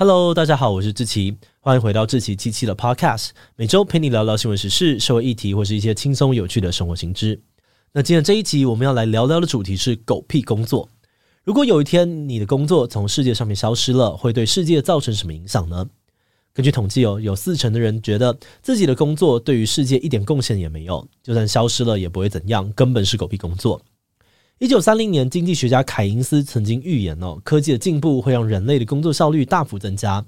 Hello，大家好，我是志奇，欢迎回到志奇七七的 Podcast，每周陪你聊聊新闻时事、社会议题或是一些轻松有趣的生活新知。那今天这一集我们要来聊聊的主题是狗屁工作。如果有一天你的工作从世界上面消失了，会对世界造成什么影响呢？根据统计哦，有四成的人觉得自己的工作对于世界一点贡献也没有，就算消失了也不会怎样，根本是狗屁工作。一九三零年，经济学家凯因斯曾经预言哦，科技的进步会让人类的工作效率大幅增加。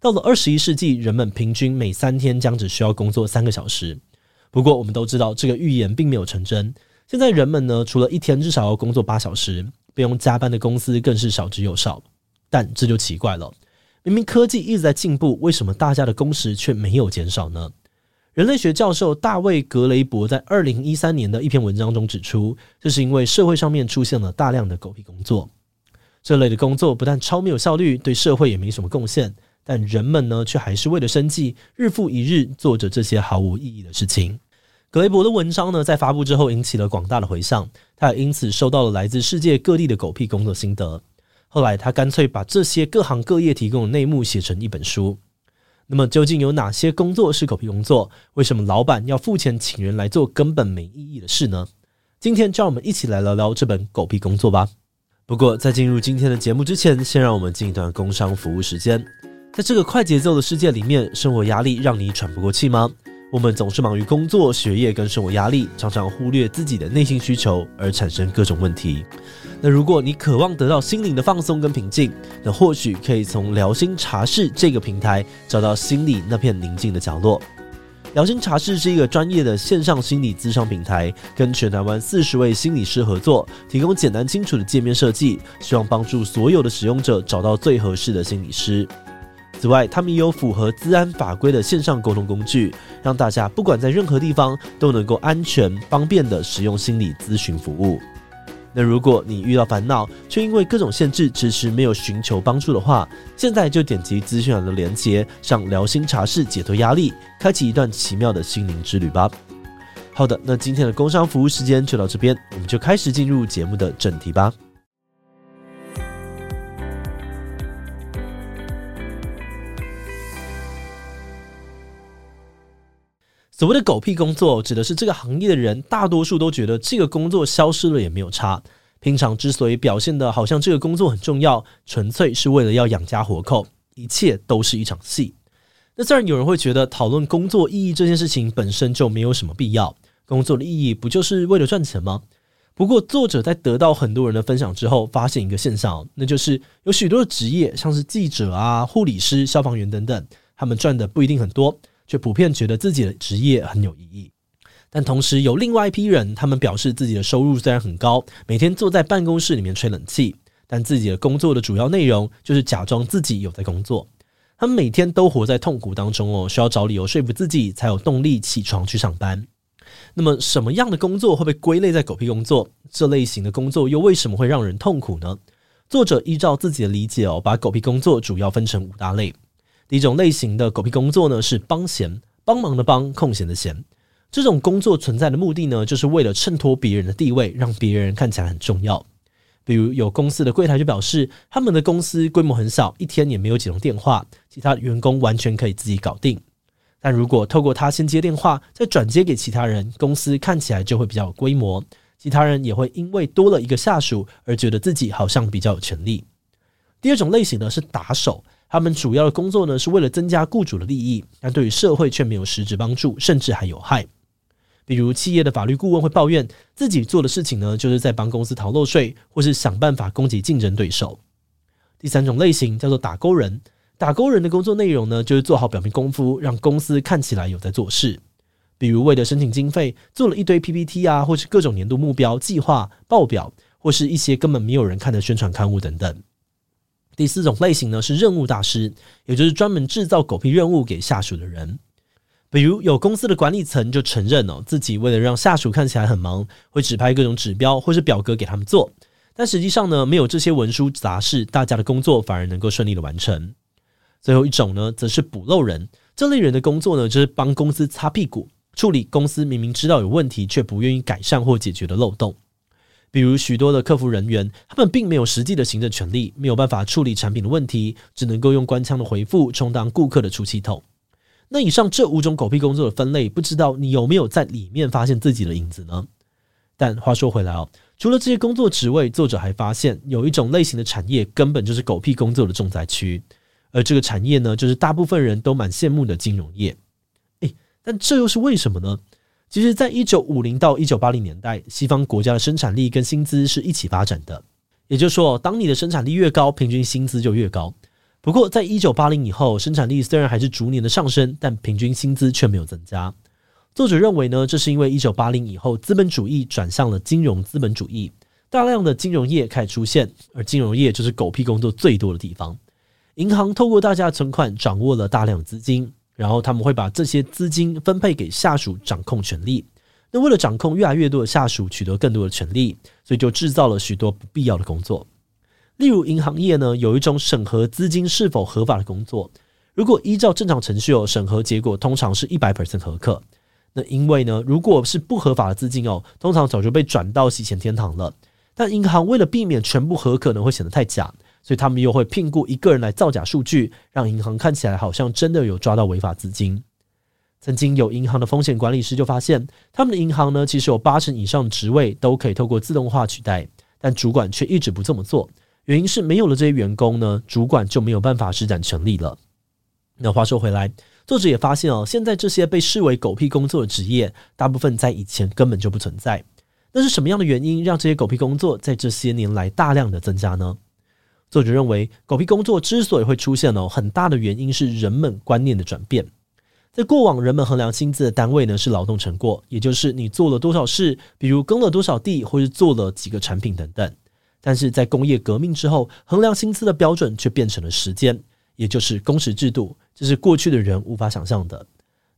到了二十一世纪，人们平均每三天将只需要工作三个小时。不过，我们都知道这个预言并没有成真。现在人们呢，除了一天至少要工作八小时，不用加班的公司更是少之又少。但这就奇怪了，明明科技一直在进步，为什么大家的工时却没有减少呢？人类学教授大卫·格雷伯在二零一三年的一篇文章中指出，这是因为社会上面出现了大量的狗屁工作。这类的工作不但超没有效率，对社会也没什么贡献，但人们呢，却还是为了生计，日复一日做着这些毫无意义的事情。格雷伯的文章呢，在发布之后引起了广大的回响，他也因此收到了来自世界各地的狗屁工作心得。后来，他干脆把这些各行各业提供的内幕写成一本书。那么究竟有哪些工作是狗屁工作？为什么老板要付钱请人来做根本没意义的事呢？今天就让我们一起来聊聊这本狗屁工作吧。不过在进入今天的节目之前，先让我们进一段工商服务时间。在这个快节奏的世界里面，生活压力让你喘不过气吗？我们总是忙于工作、学业跟生活压力，常常忽略自己的内心需求，而产生各种问题。那如果你渴望得到心灵的放松跟平静，那或许可以从疗心茶室这个平台找到心里那片宁静的角落。疗心茶室是一个专业的线上心理咨商平台，跟全台湾四十位心理师合作，提供简单清楚的界面设计，希望帮助所有的使用者找到最合适的心理师。此外，他们也有符合资安法规的线上沟通工具，让大家不管在任何地方都能够安全方便地使用心理咨询服务。那如果你遇到烦恼，却因为各种限制迟迟没有寻求帮助的话，现在就点击资讯栏的连接，上聊心茶室解脱压力，开启一段奇妙的心灵之旅吧。好的，那今天的工商服务时间就到这边，我们就开始进入节目的正题吧。所谓的狗屁工作，指的是这个行业的人大多数都觉得这个工作消失了也没有差。平常之所以表现得好像这个工作很重要，纯粹是为了要养家活口，一切都是一场戏。那自然有人会觉得，讨论工作意义这件事情本身就没有什么必要。工作的意义不就是为了赚钱吗？不过，作者在得到很多人的分享之后，发现一个现象，那就是有许多的职业，像是记者啊、护理师、消防员等等，他们赚的不一定很多。却普遍觉得自己的职业很有意义，但同时有另外一批人，他们表示自己的收入虽然很高，每天坐在办公室里面吹冷气，但自己的工作的主要内容就是假装自己有在工作。他们每天都活在痛苦当中哦，需要找理由说服自己才有动力起床去上班。那么，什么样的工作会被归类在狗屁工作？这类型的工作又为什么会让人痛苦呢？作者依照自己的理解哦，把狗屁工作主要分成五大类。第一种类型的狗屁工作呢，是帮闲，帮忙的帮，空闲的闲。这种工作存在的目的呢，就是为了衬托别人的地位，让别人看起来很重要。比如有公司的柜台就表示，他们的公司规模很小，一天也没有几通电话，其他员工完全可以自己搞定。但如果透过他先接电话，再转接给其他人，公司看起来就会比较有规模，其他人也会因为多了一个下属而觉得自己好像比较有权利。第二种类型呢，是打手。他们主要的工作呢，是为了增加雇主的利益，但对于社会却没有实质帮助，甚至还有害。比如，企业的法律顾问会抱怨自己做的事情呢，就是在帮公司逃漏税，或是想办法攻击竞争对手。第三种类型叫做打勾人，打勾人的工作内容呢，就是做好表面功夫，让公司看起来有在做事。比如，为了申请经费，做了一堆 PPT 啊，或是各种年度目标计划报表，或是一些根本没有人看的宣传刊物等等。第四种类型呢是任务大师，也就是专门制造狗屁任务给下属的人。比如有公司的管理层就承认哦，自己为了让下属看起来很忙，会指派各种指标或是表格给他们做，但实际上呢，没有这些文书杂事，大家的工作反而能够顺利的完成。最后一种呢，则是补漏人，这类人的工作呢，就是帮公司擦屁股，处理公司明明知道有问题却不愿意改善或解决的漏洞。比如许多的客服人员，他们并没有实际的行政权力，没有办法处理产品的问题，只能够用官腔的回复充当顾客的出气筒。那以上这五种狗屁工作的分类，不知道你有没有在里面发现自己的影子呢？但话说回来哦，除了这些工作职位，作者还发现有一种类型的产业根本就是狗屁工作的重灾区，而这个产业呢，就是大部分人都蛮羡慕的金融业。诶，但这又是为什么呢？其实，在一九五零到一九八零年代，西方国家的生产力跟薪资是一起发展的。也就是说，当你的生产力越高，平均薪资就越高。不过，在一九八零以后，生产力虽然还是逐年的上升，但平均薪资却没有增加。作者认为呢，这是因为一九八零以后，资本主义转向了金融资本主义，大量的金融业开始出现，而金融业就是狗屁工作最多的地方。银行透过大家的存款，掌握了大量资金。然后他们会把这些资金分配给下属掌控权力。那为了掌控越来越多的下属，取得更多的权力，所以就制造了许多不必要的工作。例如银行业呢，有一种审核资金是否合法的工作。如果依照正常程序哦，审核结果通常是一百 percent 合格。那因为呢，如果是不合法的资金哦，通常早就被转到洗钱天堂了。但银行为了避免全部合格呢，会显得太假。所以他们又会聘雇一个人来造假数据，让银行看起来好像真的有抓到违法资金。曾经有银行的风险管理师就发现，他们的银行呢，其实有八成以上职位都可以透过自动化取代，但主管却一直不这么做。原因是没有了这些员工呢，主管就没有办法施展权力了。那话说回来，作者也发现哦，现在这些被视为狗屁工作的职业，大部分在以前根本就不存在。那是什么样的原因让这些狗屁工作在这些年来大量的增加呢？作者认为，狗屁工作之所以会出现哦，很大的原因是人们观念的转变。在过往，人们衡量薪资的单位呢是劳动成果，也就是你做了多少事，比如耕了多少地，或是做了几个产品等等。但是在工业革命之后，衡量薪资的标准却变成了时间，也就是工时制度，这是过去的人无法想象的。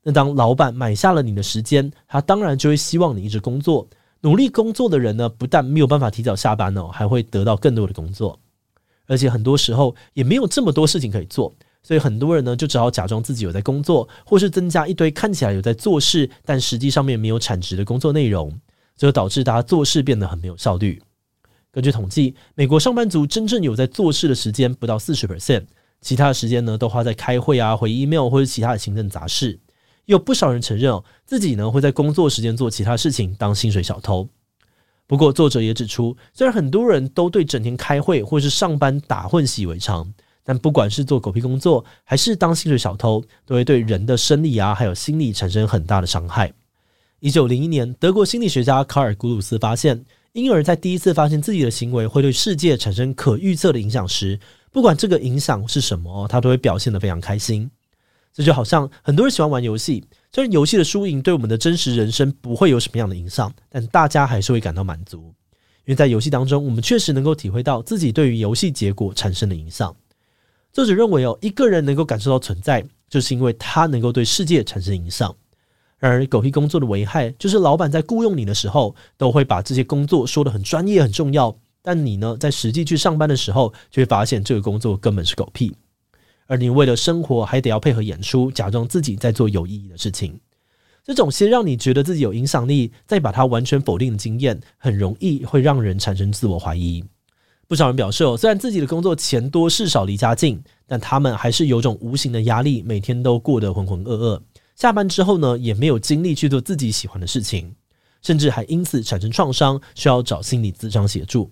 那当老板买下了你的时间，他当然就会希望你一直工作。努力工作的人呢，不但没有办法提早下班哦，还会得到更多的工作。而且很多时候也没有这么多事情可以做，所以很多人呢就只好假装自己有在工作，或是增加一堆看起来有在做事，但实际上面没有产值的工作内容，这就导致大家做事变得很没有效率。根据统计，美国上班族真正有在做事的时间不到四十 percent，其他的时间呢都花在开会啊、回 email 或者其他的行政杂事。有不少人承认，自己呢会在工作时间做其他事情，当薪水小偷。不过，作者也指出，虽然很多人都对整天开会或是上班打混习以为常，但不管是做狗屁工作，还是当薪水小偷，都会对人的生理啊，还有心理产生很大的伤害。一九零一年，德国心理学家卡尔·古鲁斯发现，婴儿在第一次发现自己的行为会对世界产生可预测的影响时，不管这个影响是什么，他都会表现得非常开心。这就好像很多人喜欢玩游戏。虽然游戏的输赢对我们的真实人生不会有什么样的影响，但大家还是会感到满足，因为在游戏当中，我们确实能够体会到自己对于游戏结果产生的影响。作者认为哦，一个人能够感受到存在，就是因为他能够对世界产生影响。然而狗屁工作的危害，就是老板在雇佣你的时候，都会把这些工作说得很专业、很重要，但你呢，在实际去上班的时候，就会发现这个工作根本是狗屁。而你为了生活还得要配合演出，假装自己在做有意义的事情，这种先让你觉得自己有影响力，再把它完全否定的经验，很容易会让人产生自我怀疑。不少人表示，虽然自己的工作钱多事少离家近，但他们还是有种无形的压力，每天都过得浑浑噩噩。下班之后呢，也没有精力去做自己喜欢的事情，甚至还因此产生创伤，需要找心理咨商协助。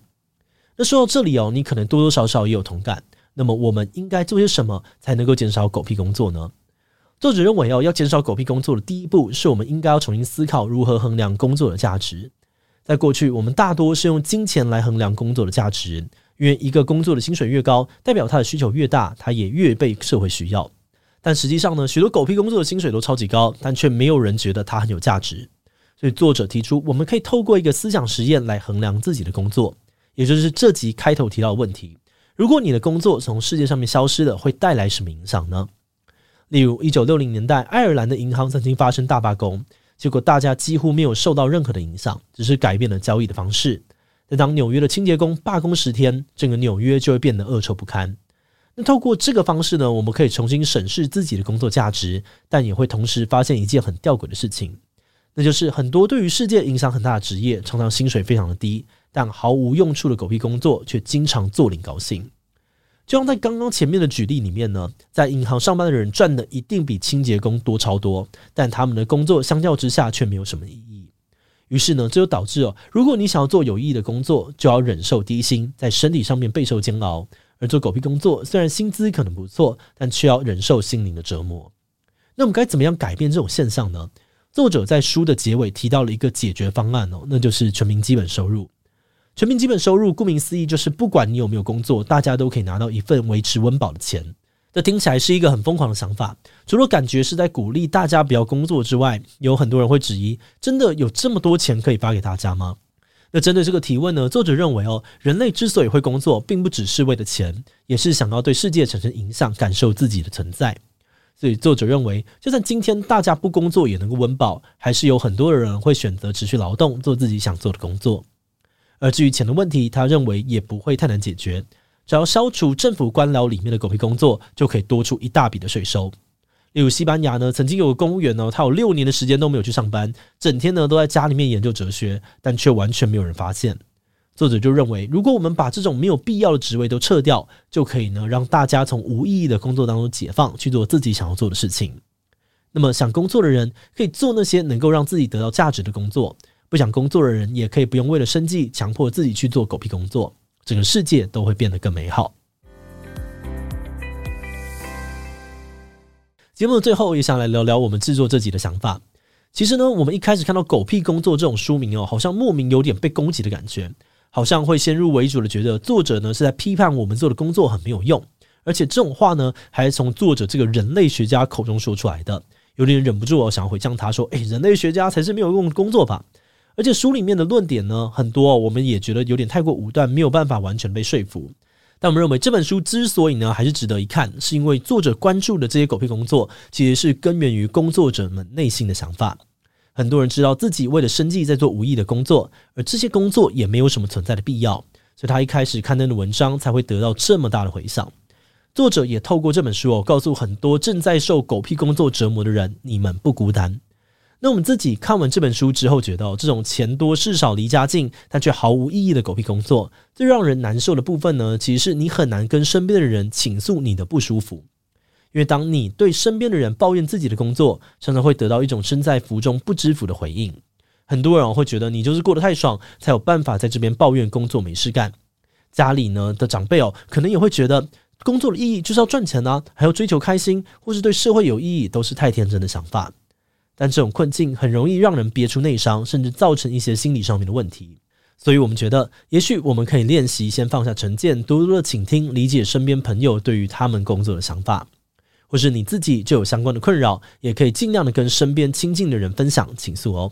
那说到这里哦，你可能多多少少也有同感。那么我们应该做些什么才能够减少狗屁工作呢？作者认为哦，要减少狗屁工作的第一步是我们应该要重新思考如何衡量工作的价值。在过去，我们大多是用金钱来衡量工作的价值，因为一个工作的薪水越高，代表他的需求越大，他也越被社会需要。但实际上呢，许多狗屁工作的薪水都超级高，但却没有人觉得它很有价值。所以作者提出，我们可以透过一个思想实验来衡量自己的工作，也就是这集开头提到的问题。如果你的工作从世界上面消失了，会带来什么影响呢？例如，一九六零年代，爱尔兰的银行曾经发生大罢工，结果大家几乎没有受到任何的影响，只是改变了交易的方式。但当纽约的清洁工罢工十天，整个纽约就会变得恶臭不堪。那透过这个方式呢，我们可以重新审视自己的工作价值，但也会同时发现一件很吊诡的事情，那就是很多对于世界影响很大的职业，常常薪水非常的低，但毫无用处的狗屁工作，却经常坐领高薪。就像在刚刚前面的举例里面呢，在银行上班的人赚的一定比清洁工多超多，但他们的工作相较之下却没有什么意义。于是呢，这就导致哦，如果你想要做有意义的工作，就要忍受低薪，在身体上面备受煎熬；而做狗屁工作，虽然薪资可能不错，但却要忍受心灵的折磨。那我们该怎么样改变这种现象呢？作者在书的结尾提到了一个解决方案哦，那就是全民基本收入。全民基本收入，顾名思义，就是不管你有没有工作，大家都可以拿到一份维持温饱的钱。这听起来是一个很疯狂的想法。除了感觉是在鼓励大家不要工作之外，有很多人会质疑：真的有这么多钱可以发给大家吗？那针对这个提问呢，作者认为哦，人类之所以会工作，并不只是为了钱，也是想要对世界产生影响，感受自己的存在。所以作者认为，就算今天大家不工作也能够温饱，还是有很多的人会选择持续劳动，做自己想做的工作。而至于钱的问题，他认为也不会太难解决，只要消除政府官僚里面的狗屁工作，就可以多出一大笔的税收。例如西班牙呢，曾经有个公务员呢，他有六年的时间都没有去上班，整天呢都在家里面研究哲学，但却完全没有人发现。作者就认为，如果我们把这种没有必要的职位都撤掉，就可以呢让大家从无意义的工作当中解放，去做自己想要做的事情。那么想工作的人可以做那些能够让自己得到价值的工作。不想工作的人也可以不用为了生计强迫自己去做狗屁工作，整个世界都会变得更美好。节目的最后也想来聊聊我们制作这集的想法。其实呢，我们一开始看到“狗屁工作”这种书名哦，好像莫名有点被攻击的感觉，好像会先入为主的觉得作者呢是在批判我们做的工作很没有用，而且这种话呢还是从作者这个人类学家口中说出来的，有点忍不住哦想要回呛他说：“诶，人类学家才是没有用的工作吧？”而且书里面的论点呢，很多我们也觉得有点太过武断，没有办法完全被说服。但我们认为这本书之所以呢还是值得一看，是因为作者关注的这些狗屁工作，其实是根源于工作者们内心的想法。很多人知道自己为了生计在做无意的工作，而这些工作也没有什么存在的必要，所以他一开始刊登的文章才会得到这么大的回响。作者也透过这本书哦，告诉很多正在受狗屁工作折磨的人，你们不孤单。那我们自己看完这本书之后，觉得这种钱多事少离家近，但却毫无意义的狗屁工作，最让人难受的部分呢，其实是你很难跟身边的人倾诉你的不舒服，因为当你对身边的人抱怨自己的工作，常常会得到一种身在福中不知福的回应。很多人会觉得你就是过得太爽，才有办法在这边抱怨工作没事干。家里呢的长辈哦，可能也会觉得工作的意义就是要赚钱啊，还要追求开心，或是对社会有意义，都是太天真的想法。但这种困境很容易让人憋出内伤，甚至造成一些心理上面的问题。所以，我们觉得，也许我们可以练习先放下成见，多多的倾听、理解身边朋友对于他们工作的想法，或是你自己就有相关的困扰，也可以尽量的跟身边亲近的人分享、倾诉哦。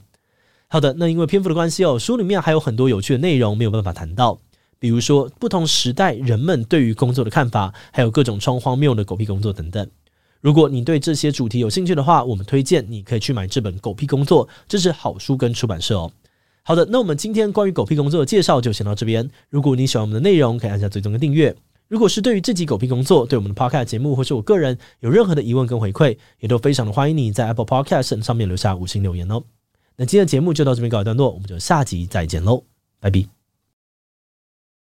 好的，那因为篇幅的关系哦，书里面还有很多有趣的内容没有办法谈到，比如说不同时代人们对于工作的看法，还有各种超荒谬的狗屁工作等等。如果你对这些主题有兴趣的话，我们推荐你可以去买这本《狗屁工作》，这是好书跟出版社哦。好的，那我们今天关于狗屁工作的介绍就先到这边。如果你喜欢我们的内容，可以按下追踪跟订阅。如果是对于这集狗屁工作，对我们的 Podcast 节目或是我个人有任何的疑问跟回馈，也都非常的欢迎你在 Apple Podcast 上面留下五星留言哦。那今天的节目就到这边告一段落，我们就下集再见喽，拜拜。